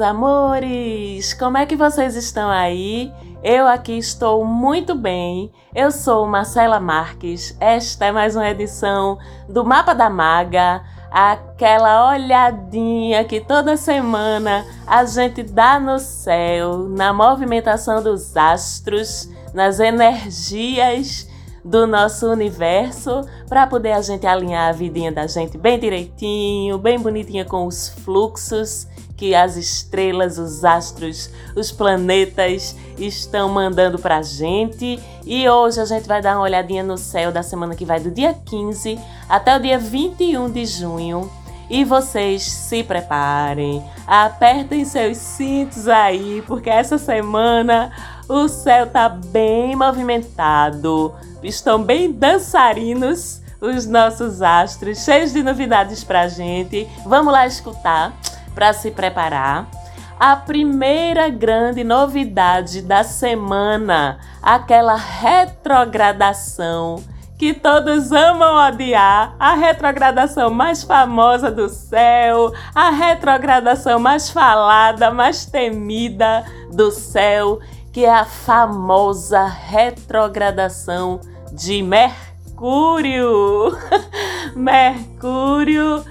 Meus amores! Como é que vocês estão aí? Eu aqui estou muito bem. Eu sou Marcela Marques. Esta é mais uma edição do Mapa da Maga, aquela olhadinha que toda semana a gente dá no céu, na movimentação dos astros, nas energias do nosso universo para poder a gente alinhar a vidinha da gente bem direitinho, bem bonitinha com os fluxos que as estrelas, os astros, os planetas estão mandando pra gente. E hoje a gente vai dar uma olhadinha no céu da semana que vai do dia 15 até o dia 21 de junho. E vocês se preparem, apertem seus cintos aí, porque essa semana o céu tá bem movimentado, estão bem dançarinos os nossos astros, cheios de novidades pra gente. Vamos lá escutar para se preparar. A primeira grande novidade da semana, aquela retrogradação que todos amam odiar, a retrogradação mais famosa do céu, a retrogradação mais falada, mais temida do céu, que é a famosa retrogradação de Mercúrio. Mercúrio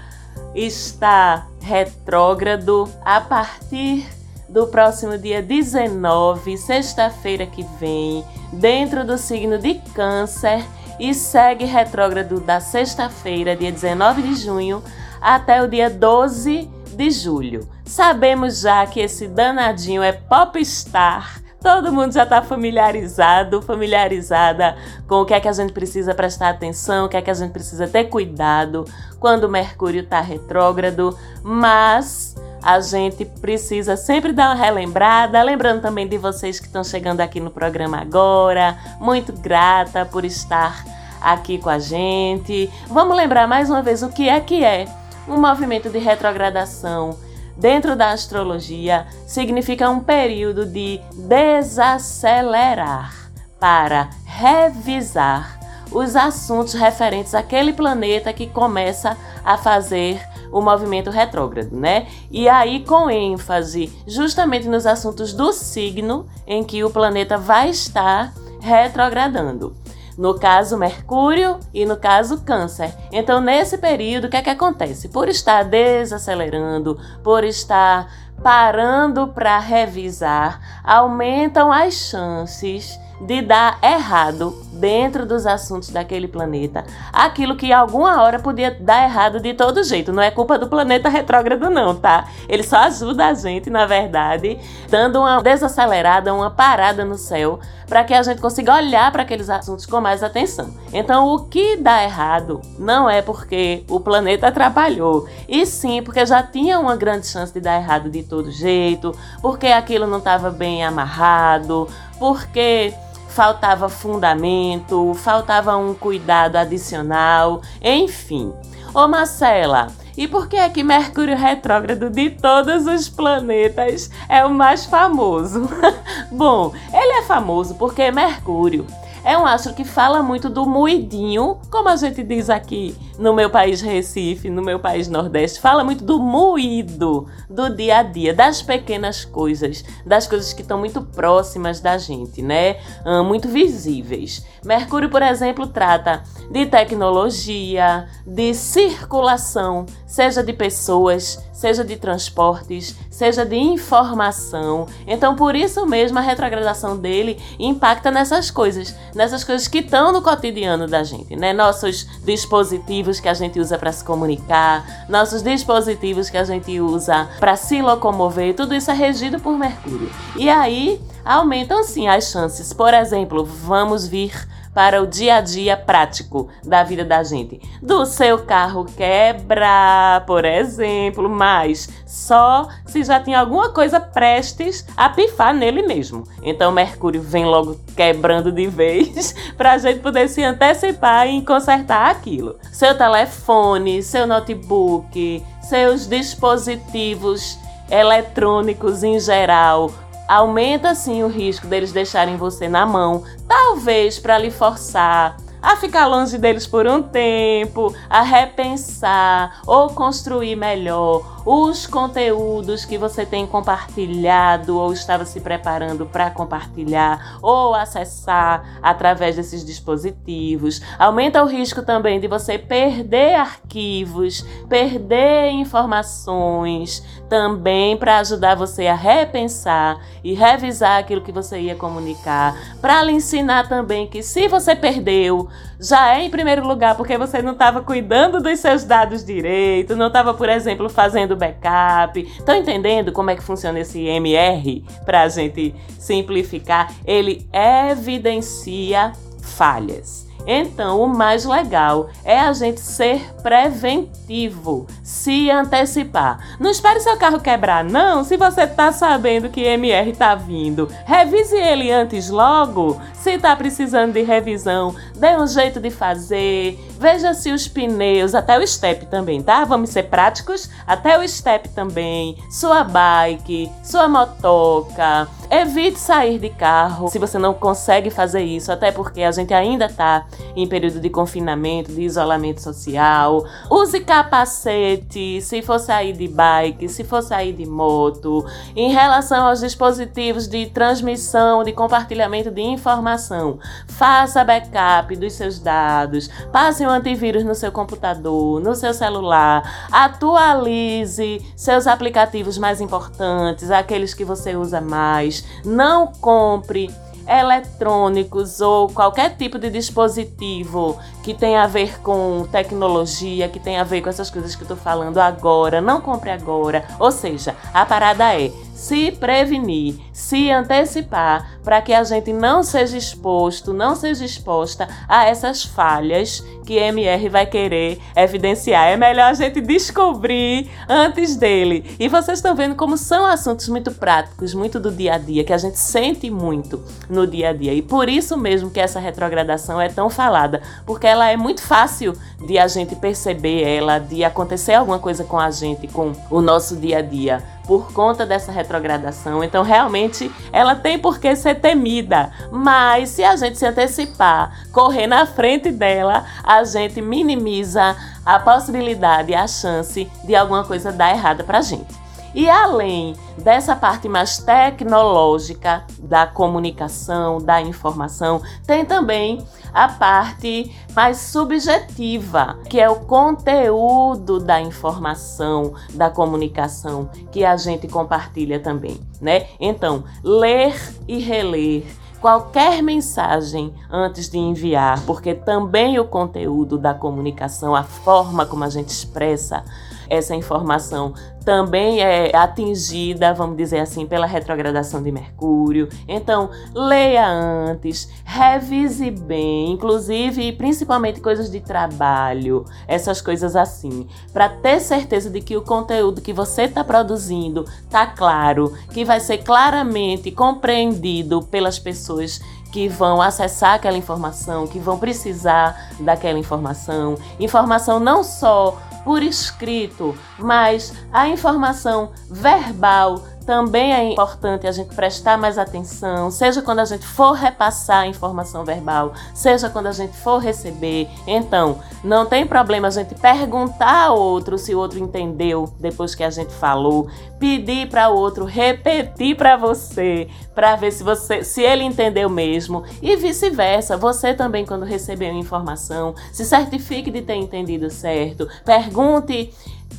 está retrógrado a partir do próximo dia 19, sexta-feira que vem, dentro do signo de Câncer e segue retrógrado da sexta-feira, dia 19 de junho, até o dia 12 de julho. Sabemos já que esse danadinho é popstar Todo mundo já está familiarizado, familiarizada com o que é que a gente precisa prestar atenção, o que é que a gente precisa ter cuidado quando o Mercúrio está retrógrado, mas a gente precisa sempre dar uma relembrada. Lembrando também de vocês que estão chegando aqui no programa agora, muito grata por estar aqui com a gente. Vamos lembrar mais uma vez o que é que é um movimento de retrogradação dentro da astrologia, significa um período de desacelerar para revisar os assuntos referentes àquele planeta que começa a fazer o movimento retrógrado, né? E aí com ênfase justamente nos assuntos do signo em que o planeta vai estar retrogradando no caso Mercúrio e no caso Câncer. Então, nesse período, o que é que acontece? Por estar desacelerando, por estar parando para revisar, aumentam as chances de dar errado dentro dos assuntos daquele planeta. Aquilo que alguma hora podia dar errado de todo jeito. Não é culpa do planeta retrógrado, não, tá? Ele só ajuda a gente, na verdade, dando uma desacelerada, uma parada no céu, para que a gente consiga olhar para aqueles assuntos com mais atenção. Então, o que dá errado não é porque o planeta atrapalhou, e sim porque já tinha uma grande chance de dar errado de todo jeito, porque aquilo não estava bem amarrado, porque faltava fundamento, faltava um cuidado adicional, enfim. Ô Marcela, e por que é que Mercúrio retrógrado de todos os planetas é o mais famoso? Bom, ele é famoso porque Mercúrio é um astro que fala muito do moidinho, como a gente diz aqui no meu país Recife, no meu país Nordeste, fala muito do moído, do dia a dia, das pequenas coisas, das coisas que estão muito próximas da gente, né? muito visíveis. Mercúrio, por exemplo, trata de tecnologia, de circulação, seja de pessoas, seja de transportes, seja de informação. Então, por isso mesmo, a retrogradação dele impacta nessas coisas, nessas coisas que estão no cotidiano da gente, né? Nossos dispositivos que a gente usa para se comunicar, nossos dispositivos que a gente usa para se locomover, tudo isso é regido por Mercúrio. E aí aumentam sim as chances. Por exemplo, vamos vir para o dia a dia prático da vida da gente. Do seu carro quebrar, por exemplo, mas só se já tinha alguma coisa prestes a pifar nele mesmo. Então Mercúrio vem logo quebrando de vez para a gente poder se antecipar e consertar aquilo. Seu telefone, seu notebook, seus dispositivos eletrônicos em geral, aumenta sim o risco deles deixarem você na mão, talvez para lhe forçar a ficar longe deles por um tempo, a repensar ou construir melhor os conteúdos que você tem compartilhado ou estava se preparando para compartilhar ou acessar através desses dispositivos. Aumenta o risco também de você perder arquivos, perder informações, também para ajudar você a repensar e revisar aquilo que você ia comunicar, para lhe ensinar também que se você perdeu, já é em primeiro lugar porque você não estava cuidando dos seus dados direito, não estava, por exemplo, fazendo backup. Estão entendendo como é que funciona esse MR? Para a gente simplificar, ele evidencia falhas. Então, o mais legal é a gente ser preventivo, se antecipar. Não espere seu carro quebrar, não. Se você está sabendo que MR está vindo, revise ele antes logo. Se está precisando de revisão, dê um jeito de fazer. Veja se os pneus, até o step também, tá? Vamos ser práticos, até o step também, sua bike, sua motoca. Evite sair de carro se você não consegue fazer isso, até porque a gente ainda está em período de confinamento, de isolamento social. Use capacete se for sair de bike, se for sair de moto. Em relação aos dispositivos de transmissão, de compartilhamento de informação, faça backup dos seus dados, passe um antivírus no seu computador, no seu celular, atualize seus aplicativos mais importantes, aqueles que você usa mais. Não compre eletrônicos ou qualquer tipo de dispositivo que tenha a ver com tecnologia, que tenha a ver com essas coisas que eu tô falando agora, não compre agora. Ou seja, a parada é se prevenir, se antecipar para que a gente não seja exposto, não seja exposta a essas falhas que MR vai querer evidenciar. É melhor a gente descobrir antes dele. E vocês estão vendo como são assuntos muito práticos, muito do dia a dia, que a gente sente muito no dia a dia. E por isso mesmo que essa retrogradação é tão falada, porque ela é muito fácil de a gente perceber ela, de acontecer alguma coisa com a gente, com o nosso dia a dia por conta dessa retrogradação. Então, realmente, ela tem por que ser temida. Mas se a gente se antecipar, correr na frente dela, a gente minimiza a possibilidade, a chance de alguma coisa dar errada pra gente. E além dessa parte mais tecnológica da comunicação, da informação, tem também a parte mais subjetiva, que é o conteúdo da informação, da comunicação que a gente compartilha também, né? Então, ler e reler qualquer mensagem antes de enviar, porque também o conteúdo da comunicação, a forma como a gente expressa essa informação também é atingida, vamos dizer assim, pela retrogradação de Mercúrio. Então, leia antes, revise bem, inclusive principalmente coisas de trabalho, essas coisas assim, para ter certeza de que o conteúdo que você está produzindo tá claro, que vai ser claramente compreendido pelas pessoas que vão acessar aquela informação, que vão precisar daquela informação. Informação não só por escrito, mas a informação verbal também é importante a gente prestar mais atenção, seja quando a gente for repassar a informação verbal, seja quando a gente for receber. Então, não tem problema a gente perguntar ao outro se o outro entendeu depois que a gente falou, pedir para o outro repetir para você, para ver se você, se ele entendeu mesmo e vice-versa. Você também quando receber uma informação, se certifique de ter entendido certo. Pergunte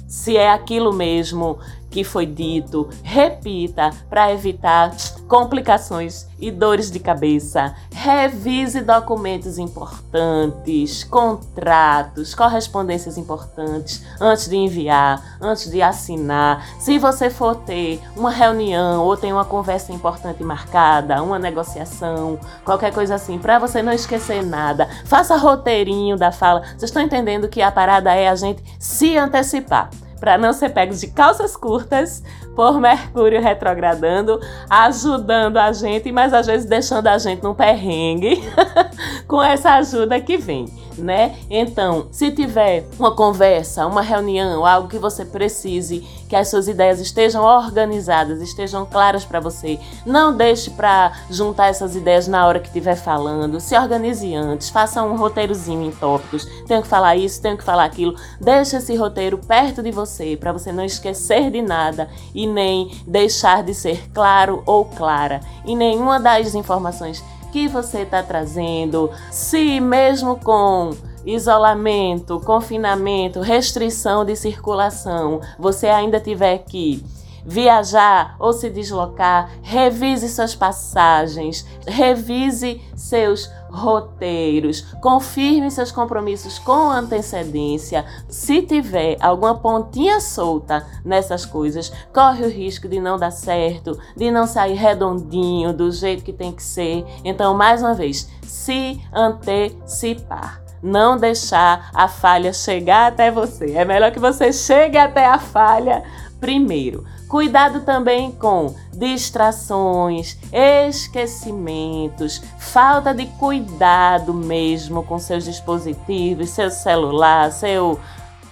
se é aquilo mesmo que foi dito, repita para evitar complicações e dores de cabeça. Revise documentos importantes, contratos, correspondências importantes antes de enviar, antes de assinar. Se você for ter uma reunião ou tem uma conversa importante marcada, uma negociação, qualquer coisa assim, para você não esquecer nada, faça roteirinho da fala. Vocês estão entendendo que a parada é a gente se antecipar para não ser pegos de calças curtas por Mercúrio retrogradando, ajudando a gente, mas às vezes deixando a gente num perrengue com essa ajuda que vem. né? Então, se tiver uma conversa, uma reunião, algo que você precise que as suas ideias estejam organizadas, estejam claras para você, não deixe para juntar essas ideias na hora que estiver falando. Se organize antes, faça um roteirozinho em tópicos. Tenho que falar isso, tenho que falar aquilo. Deixe esse roteiro perto de você para você não esquecer de nada e nem deixar de ser claro ou clara em nenhuma das informações que você está trazendo, se mesmo com isolamento, confinamento, restrição de circulação, você ainda tiver que viajar ou se deslocar, revise suas passagens, revise seus roteiros, confirme seus compromissos com antecedência. Se tiver alguma pontinha solta nessas coisas, corre o risco de não dar certo, de não sair redondinho do jeito que tem que ser. Então, mais uma vez, se antecipar não deixar a falha chegar até você. É melhor que você chegue até a falha primeiro. Cuidado também com distrações, esquecimentos, falta de cuidado mesmo com seus dispositivos, seu celular, seu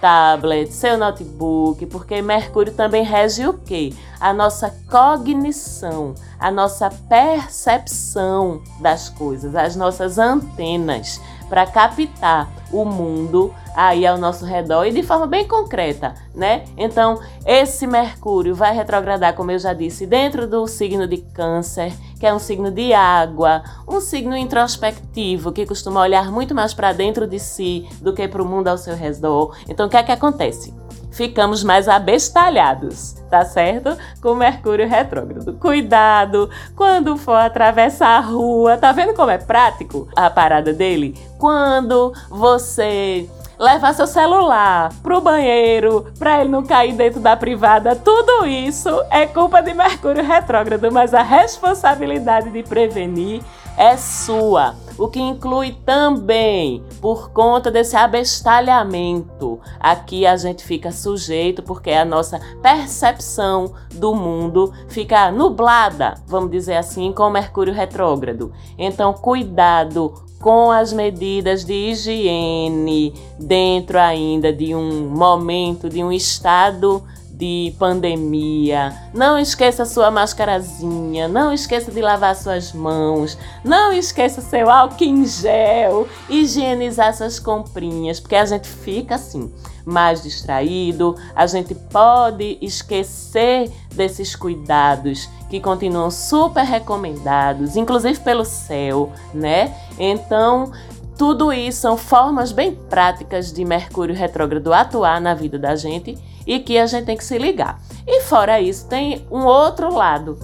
tablet, seu notebook, porque Mercúrio também rege o quê? A nossa cognição, a nossa percepção das coisas, as nossas antenas para captar o mundo aí ao nosso redor e de forma bem concreta, né? Então, esse Mercúrio vai retrogradar, como eu já disse, dentro do signo de Câncer, que é um signo de água, um signo introspectivo que costuma olhar muito mais para dentro de si do que para o mundo ao seu redor. Então, o que é que acontece? ficamos mais abestalhados, tá certo? Com Mercúrio retrógrado. Cuidado quando for atravessar a rua. Tá vendo como é prático a parada dele? Quando você levar seu celular pro banheiro para ele não cair dentro da privada, tudo isso é culpa de Mercúrio retrógrado, mas a responsabilidade de prevenir é sua o que inclui também, por conta desse abestalhamento, aqui a gente fica sujeito porque a nossa percepção do mundo fica nublada, vamos dizer assim, com Mercúrio retrógrado. Então, cuidado com as medidas de higiene dentro ainda de um momento, de um estado de pandemia. Não esqueça sua mascarazinha, não esqueça de lavar suas mãos, não esqueça seu álcool em gel, higienizar suas comprinhas, porque a gente fica assim mais distraído, a gente pode esquecer desses cuidados que continuam super recomendados, inclusive pelo céu, né? Então, tudo isso são formas bem práticas de Mercúrio retrógrado atuar na vida da gente e que a gente tem que se ligar. E fora isso, tem um outro lado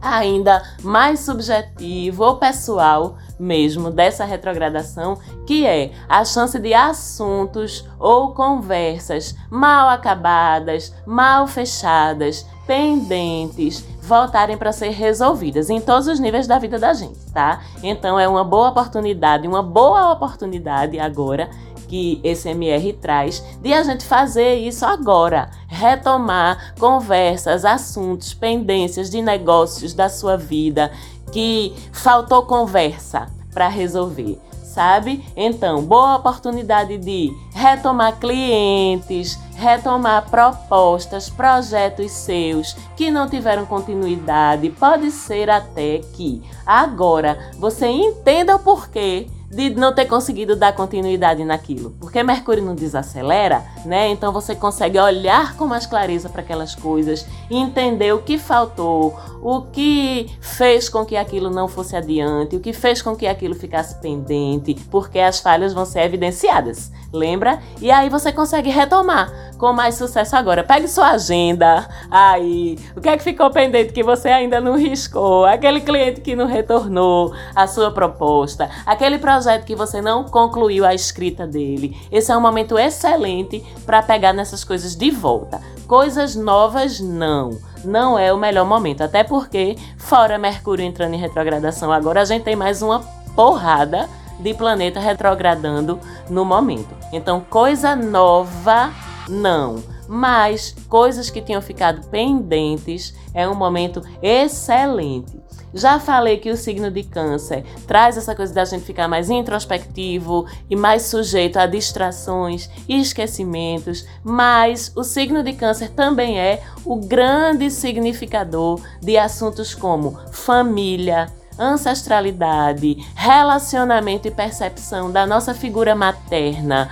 ainda mais subjetivo ou pessoal mesmo dessa retrogradação, que é a chance de assuntos ou conversas mal acabadas, mal fechadas, pendentes, voltarem para ser resolvidas em todos os níveis da vida da gente, tá? Então é uma boa oportunidade, uma boa oportunidade agora que esse MR traz de a gente fazer isso agora, retomar conversas, assuntos, pendências de negócios da sua vida que faltou conversa para resolver. Sabe? Então, boa oportunidade de retomar clientes, retomar propostas, projetos seus que não tiveram continuidade. Pode ser até que agora você entenda o porquê de não ter conseguido dar continuidade naquilo. Porque Mercúrio não desacelera, né? Então você consegue olhar com mais clareza para aquelas coisas entender o que faltou, o que fez com que aquilo não fosse adiante, o que fez com que aquilo ficasse pendente, porque as falhas vão ser evidenciadas. Lembra? E aí você consegue retomar com mais sucesso agora. Pegue sua agenda aí. O que é que ficou pendente que você ainda não riscou? Aquele cliente que não retornou a sua proposta, aquele projeto que você não concluiu a escrita dele. Esse é um momento excelente para pegar nessas coisas de volta. Coisas novas não não é o melhor momento. Até porque, fora Mercúrio entrando em retrogradação agora, a gente tem mais uma porrada de planeta retrogradando no momento. Então, coisa nova não. Mas coisas que tinham ficado pendentes é um momento excelente. Já falei que o signo de Câncer traz essa coisa da gente ficar mais introspectivo e mais sujeito a distrações e esquecimentos, mas o signo de Câncer também é o grande significador de assuntos como família, ancestralidade, relacionamento e percepção da nossa figura materna,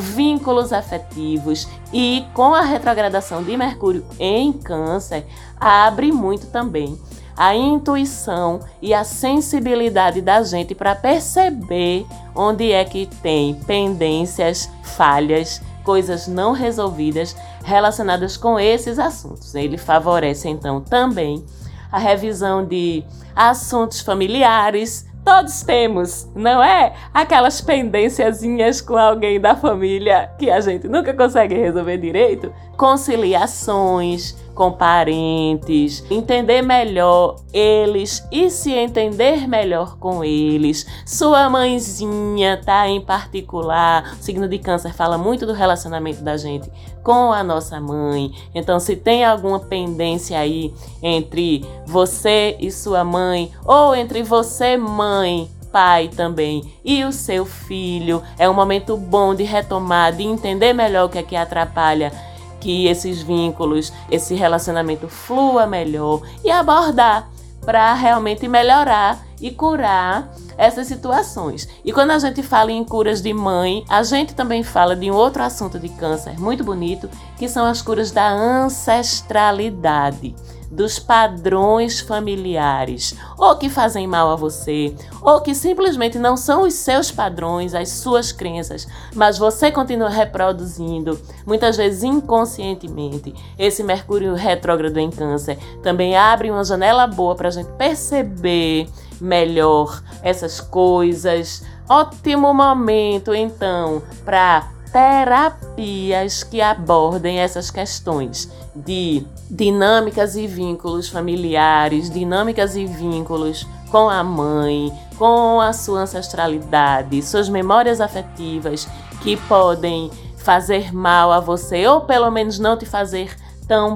vínculos afetivos e com a retrogradação de Mercúrio em Câncer, abre muito também a intuição e a sensibilidade da gente para perceber onde é que tem pendências, falhas, coisas não resolvidas relacionadas com esses assuntos. Ele favorece então também a revisão de assuntos familiares, Todos temos, não é? Aquelas pendênciazinhas com alguém da família que a gente nunca consegue resolver direito. Conciliações com parentes, entender melhor eles e se entender melhor com eles. Sua mãezinha, tá? Em particular, o signo de Câncer fala muito do relacionamento da gente com a nossa mãe. Então, se tem alguma pendência aí entre você e sua mãe, ou entre você, mãe, pai também e o seu filho. É um momento bom de retomar, de entender melhor o que é que atrapalha que esses vínculos, esse relacionamento flua melhor e abordar para realmente melhorar e curar essas situações. E quando a gente fala em curas de mãe, a gente também fala de um outro assunto de câncer muito bonito, que são as curas da ancestralidade dos padrões familiares, ou que fazem mal a você, ou que simplesmente não são os seus padrões, as suas crenças, mas você continua reproduzindo, muitas vezes inconscientemente. Esse Mercúrio retrógrado em Câncer também abre uma janela boa para a gente perceber melhor essas coisas. Ótimo momento, então, para terapias que abordem essas questões de dinâmicas e vínculos familiares, dinâmicas e vínculos com a mãe, com a sua ancestralidade, suas memórias afetivas que podem fazer mal a você ou pelo menos não te fazer tão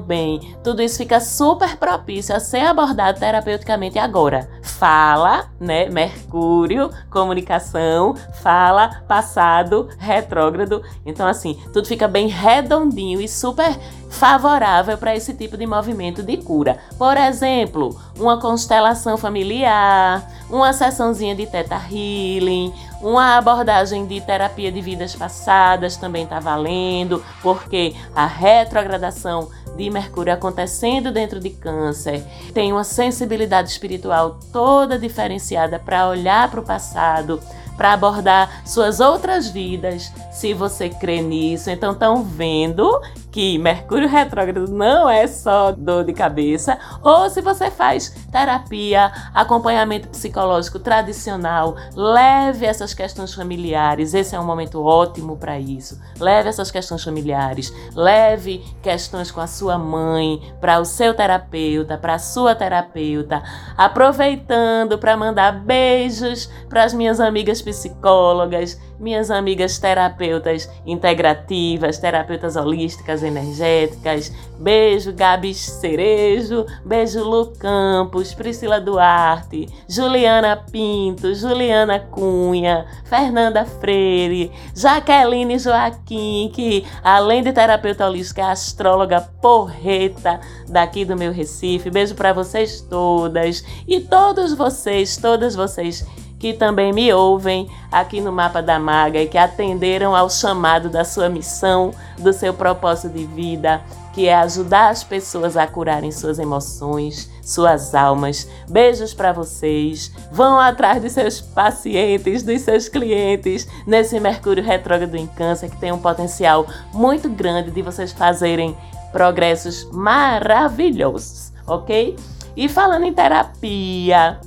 bem. Tudo isso fica super propício a ser abordado terapeuticamente agora. Fala, né? Mercúrio, comunicação, fala, passado, retrógrado. Então, assim, tudo fica bem redondinho e super favorável para esse tipo de movimento de cura. Por exemplo, uma constelação familiar, uma sessãozinha de teta healing, uma abordagem de terapia de vidas passadas também está valendo, porque a retrogradação de Mercúrio acontecendo dentro de Câncer tem uma sensibilidade espiritual toda diferenciada para olhar para o passado, para abordar suas outras vidas, se você crê nisso. Então, estão vendo que Mercúrio retrógrado não é só dor de cabeça, ou se você faz terapia, acompanhamento psicológico tradicional, leve essas questões familiares. Esse é um momento ótimo para isso. Leve essas questões familiares, leve questões com a sua mãe para o seu terapeuta, para a sua terapeuta, aproveitando para mandar beijos para as minhas amigas psicólogas, minhas amigas terapeutas integrativas, terapeutas holísticas energéticas. Beijo, Gabi Cerejo. Beijo, Lu Campos, Priscila Duarte, Juliana Pinto, Juliana Cunha, Fernanda Freire, Jaqueline Joaquim, que além de terapeuta holística, é astróloga porreta daqui do meu Recife. Beijo para vocês todas e todos vocês, todas vocês que também me ouvem aqui no Mapa da Maga e que atenderam ao chamado da sua missão, do seu propósito de vida, que é ajudar as pessoas a curarem suas emoções, suas almas. Beijos para vocês. Vão atrás de seus pacientes, dos seus clientes nesse Mercúrio retrógrado em Câncer que tem um potencial muito grande de vocês fazerem progressos maravilhosos, ok? E falando em terapia,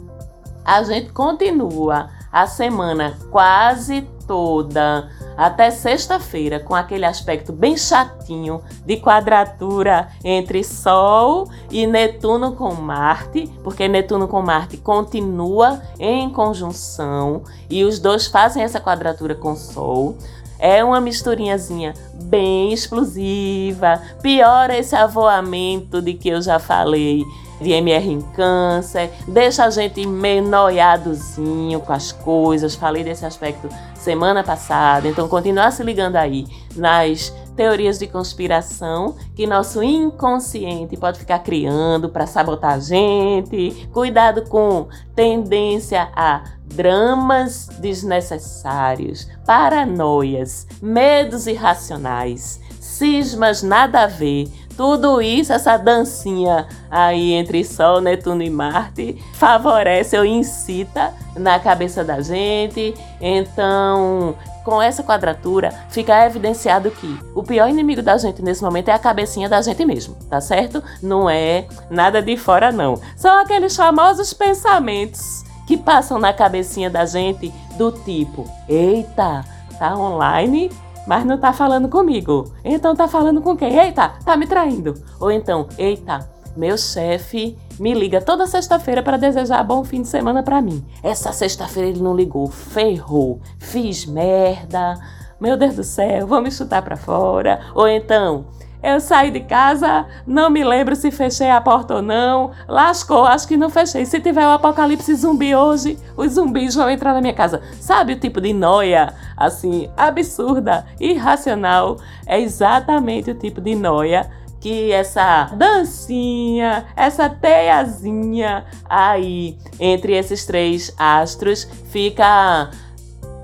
a gente continua a semana quase toda até sexta-feira com aquele aspecto bem chatinho de quadratura entre Sol e Netuno com Marte, porque Netuno com Marte continua em conjunção e os dois fazem essa quadratura com Sol. É uma misturinhazinha bem explosiva. Piora esse avoamento de que eu já falei de MR em câncer, deixa a gente meio noiadozinho com as coisas. Falei desse aspecto semana passada, então continuar se ligando aí nas teorias de conspiração que nosso inconsciente pode ficar criando para sabotar a gente. Cuidado com tendência a dramas desnecessários, paranoias, medos irracionais, cismas nada a ver. Tudo isso, essa dancinha aí entre Sol, Netuno e Marte, favorece ou incita na cabeça da gente. Então, com essa quadratura, fica evidenciado que o pior inimigo da gente nesse momento é a cabecinha da gente mesmo, tá certo? Não é nada de fora, não. São aqueles famosos pensamentos que passam na cabecinha da gente do tipo: eita, tá online, mas não tá falando comigo. Então tá falando com quem? Eita, tá me traindo. Ou então, eita, meu chefe me liga toda sexta-feira para desejar bom fim de semana para mim. Essa sexta-feira ele não ligou, ferrou, fiz merda. Meu Deus do céu, vou me chutar para fora. Ou então, eu saí de casa, não me lembro se fechei a porta ou não. Lascou, acho que não fechei. Se tiver o um apocalipse zumbi hoje, os zumbis vão entrar na minha casa. Sabe o tipo de noia, assim, absurda, irracional? É exatamente o tipo de noia que essa dancinha, essa teiazinha aí entre esses três astros fica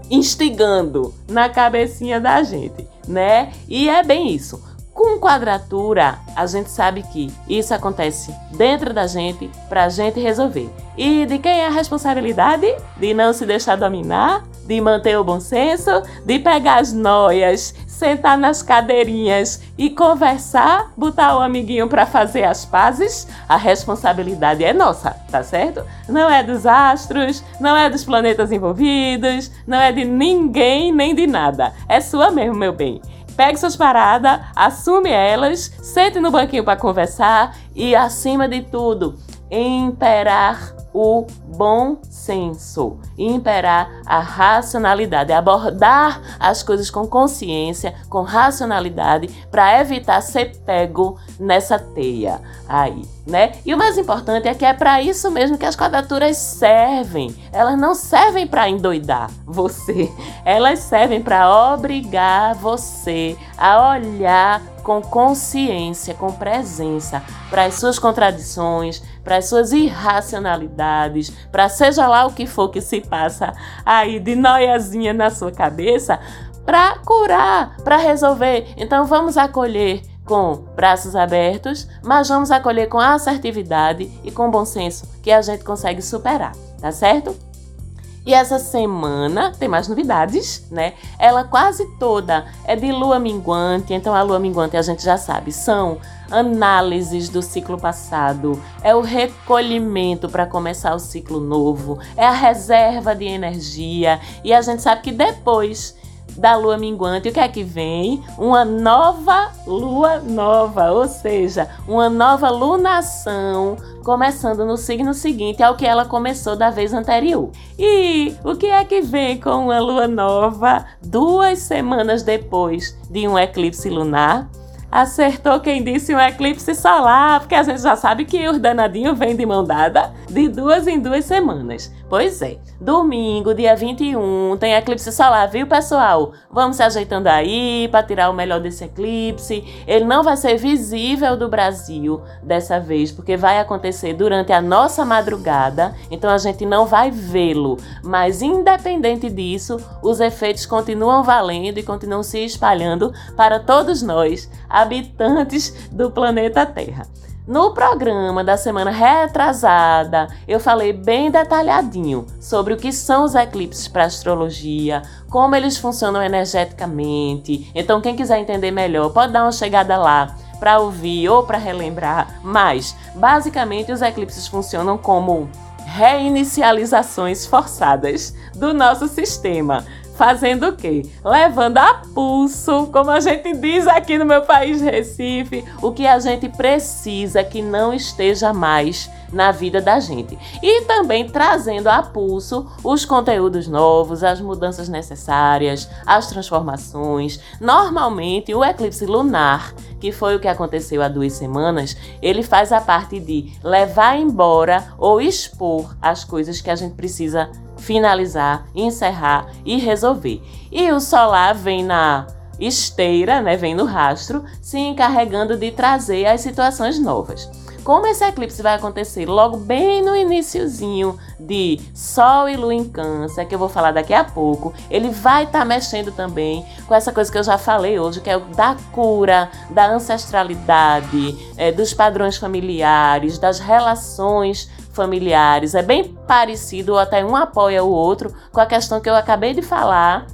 instigando na cabecinha da gente, né? E é bem isso. Com quadratura, a gente sabe que isso acontece dentro da gente para a gente resolver. E de quem é a responsabilidade? De não se deixar dominar, de manter o bom senso, de pegar as noias, sentar nas cadeirinhas e conversar, botar o amiguinho para fazer as pazes. A responsabilidade é nossa, tá certo? Não é dos astros, não é dos planetas envolvidos, não é de ninguém nem de nada. É sua mesmo, meu bem. Pegue suas paradas, assume elas, sente no banquinho para conversar e, acima de tudo, imperar o bom senso, imperar a racionalidade, abordar as coisas com consciência, com racionalidade, para evitar ser pego nessa teia aí, né? E o mais importante é que é para isso mesmo que as quadraturas servem. Elas não servem para endoidar você, elas servem para obrigar você a olhar com consciência, com presença para as suas contradições, para as suas irracionalidades, para seja lá o que for que se passa aí de noiazinha na sua cabeça, para curar, para resolver. Então vamos acolher com braços abertos, mas vamos acolher com assertividade e com bom senso que a gente consegue superar, tá certo? E essa semana tem mais novidades, né? Ela quase toda é de lua minguante, então a lua minguante a gente já sabe, são análises do ciclo passado, é o recolhimento para começar o ciclo novo, é a reserva de energia, e a gente sabe que depois da lua minguante, o que é que vem? Uma nova lua nova, ou seja, uma nova lunação começando no signo seguinte ao que ela começou da vez anterior. E o que é que vem com uma lua nova duas semanas depois de um eclipse lunar? Acertou quem disse um eclipse solar, porque a gente já sabe que os danadinhos vêm de mão dada de duas em duas semanas. Pois é, domingo, dia 21, tem eclipse solar, viu, pessoal? Vamos se ajeitando aí para tirar o melhor desse eclipse. Ele não vai ser visível do Brasil dessa vez, porque vai acontecer durante a nossa madrugada, então a gente não vai vê-lo. Mas independente disso, os efeitos continuam valendo e continuam se espalhando para todos nós, habitantes do planeta Terra. No programa da semana retrasada, eu falei bem detalhadinho sobre o que são os eclipses para astrologia, como eles funcionam energeticamente. Então, quem quiser entender melhor, pode dar uma chegada lá para ouvir ou para relembrar. Mas, basicamente, os eclipses funcionam como reinicializações forçadas do nosso sistema. Fazendo o quê? Levando a pulso, como a gente diz aqui no meu país Recife, o que a gente precisa que não esteja mais na vida da gente. E também trazendo a pulso os conteúdos novos, as mudanças necessárias, as transformações. Normalmente, o eclipse lunar, que foi o que aconteceu há duas semanas, ele faz a parte de levar embora ou expor as coisas que a gente precisa finalizar, encerrar e resolver. E o solar vem na esteira, né, vem no rastro, se encarregando de trazer as situações novas. Como esse eclipse vai acontecer logo bem no iníciozinho de Sol e Lua em Câncer, que eu vou falar daqui a pouco, ele vai estar tá mexendo também com essa coisa que eu já falei hoje, que é o da cura, da ancestralidade, é, dos padrões familiares, das relações familiares. É bem parecido, ou até um apoia o outro, com a questão que eu acabei de falar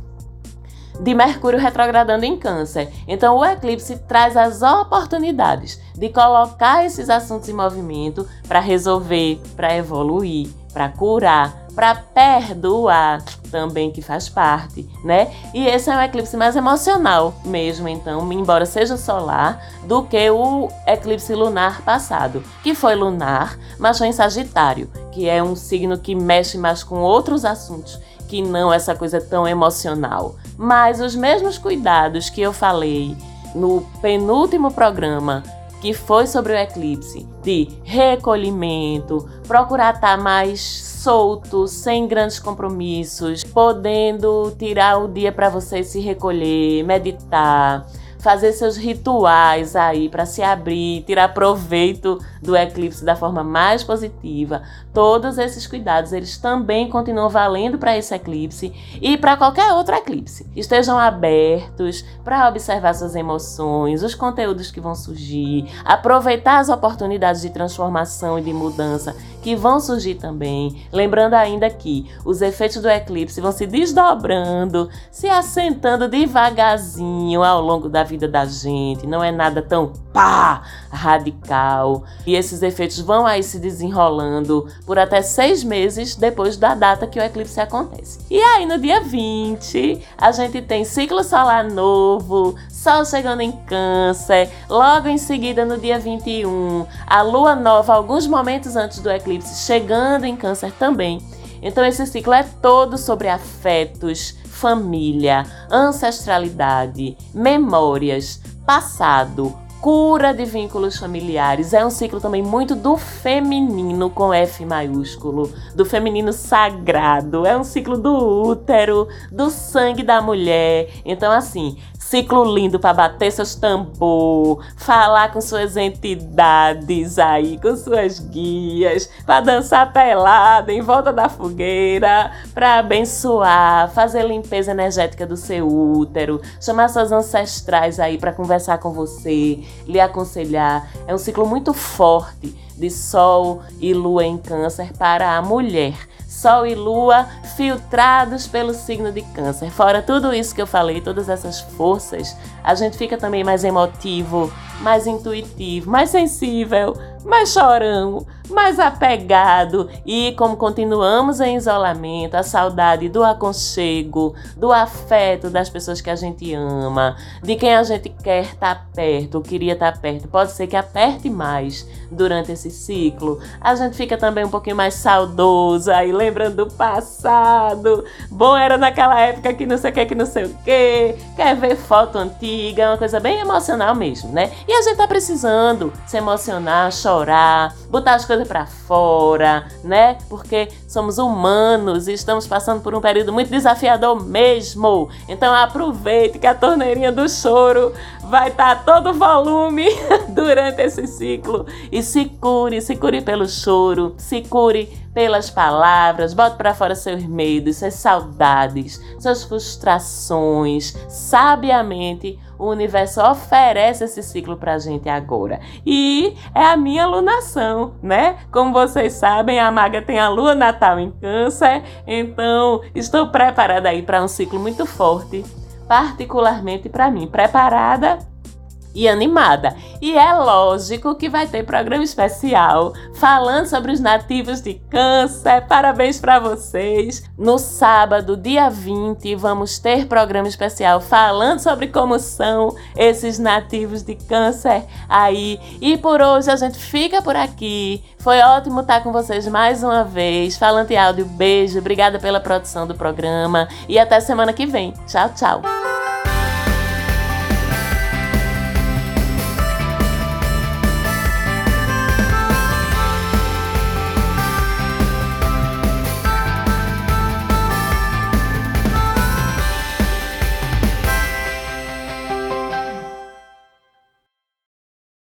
de Mercúrio retrogradando em Câncer. Então, o eclipse traz as oportunidades de colocar esses assuntos em movimento para resolver, para evoluir, para curar, para perdoar também que faz parte, né? E esse é um eclipse mais emocional mesmo, então, embora seja solar, do que o eclipse lunar passado, que foi lunar, mas foi em Sagitário, que é um signo que mexe mais com outros assuntos que não essa coisa tão emocional. Mas os mesmos cuidados que eu falei no penúltimo programa, que foi sobre o eclipse, de recolhimento, procurar estar mais solto, sem grandes compromissos, podendo tirar o dia para você se recolher, meditar, fazer seus rituais aí para se abrir, tirar proveito do eclipse da forma mais positiva. Todos esses cuidados, eles também continuam valendo para esse eclipse e para qualquer outro eclipse. Estejam abertos para observar suas emoções, os conteúdos que vão surgir, aproveitar as oportunidades de transformação e de mudança que vão surgir também. Lembrando ainda que os efeitos do eclipse vão se desdobrando, se assentando devagarzinho ao longo da vida da gente. Não é nada tão pá radical. E esses efeitos vão aí se desenrolando por até seis meses depois da data que o eclipse acontece. E aí, no dia 20, a gente tem ciclo solar novo, Sol chegando em Câncer, logo em seguida, no dia 21, a Lua nova, alguns momentos antes do eclipse, chegando em Câncer também. Então, esse ciclo é todo sobre afetos, família, ancestralidade, memórias, passado, cura de vínculos familiares. É um ciclo também muito do feminino com F maiúsculo, do feminino sagrado. É um ciclo do útero, do sangue da mulher. Então, assim, Ciclo lindo para bater seus tambor, falar com suas entidades aí, com suas guias, para dançar pelada em volta da fogueira, para abençoar, fazer limpeza energética do seu útero, chamar suas ancestrais aí para conversar com você, lhe aconselhar. É um ciclo muito forte de Sol e Lua em Câncer para a mulher. Sol e Lua filtrados pelo signo de Câncer. Fora tudo isso que eu falei, todas essas forças, a gente fica também mais emotivo, mais intuitivo, mais sensível, mais chorão, mais apegado. E como continuamos em isolamento, a saudade do aconchego, do afeto das pessoas que a gente ama, de quem a gente quer estar tá perto, queria estar tá perto, pode ser que aperte mais durante esse ciclo. A gente fica também um pouquinho mais saudoso, aí lembrando do passado. Bom era naquela época que não sei o que, que não sei o que. Quer ver foto antiga, é uma coisa bem emocional mesmo, né? E a gente tá precisando se emocionar, chorar, botar as coisas para fora, né? Porque somos humanos e estamos passando por um período muito desafiador mesmo. Então aproveite que a torneirinha do choro vai estar tá todo volume durante esse ciclo e se cure, se cure pelo choro, se cure pelas palavras, bote para fora seus medos, suas saudades, suas frustrações, sabiamente o universo oferece esse ciclo pra gente agora. E é a minha alunação, né? Como vocês sabem, a Maga tem a lua natal em Câncer, então estou preparada aí para um ciclo muito forte, particularmente para mim. Preparada? E animada. E é lógico que vai ter programa especial falando sobre os nativos de Câncer. Parabéns para vocês. No sábado, dia 20, vamos ter programa especial falando sobre como são esses nativos de Câncer aí. E por hoje a gente fica por aqui. Foi ótimo estar com vocês mais uma vez. Falando em áudio, beijo. Obrigada pela produção do programa e até semana que vem. Tchau, tchau.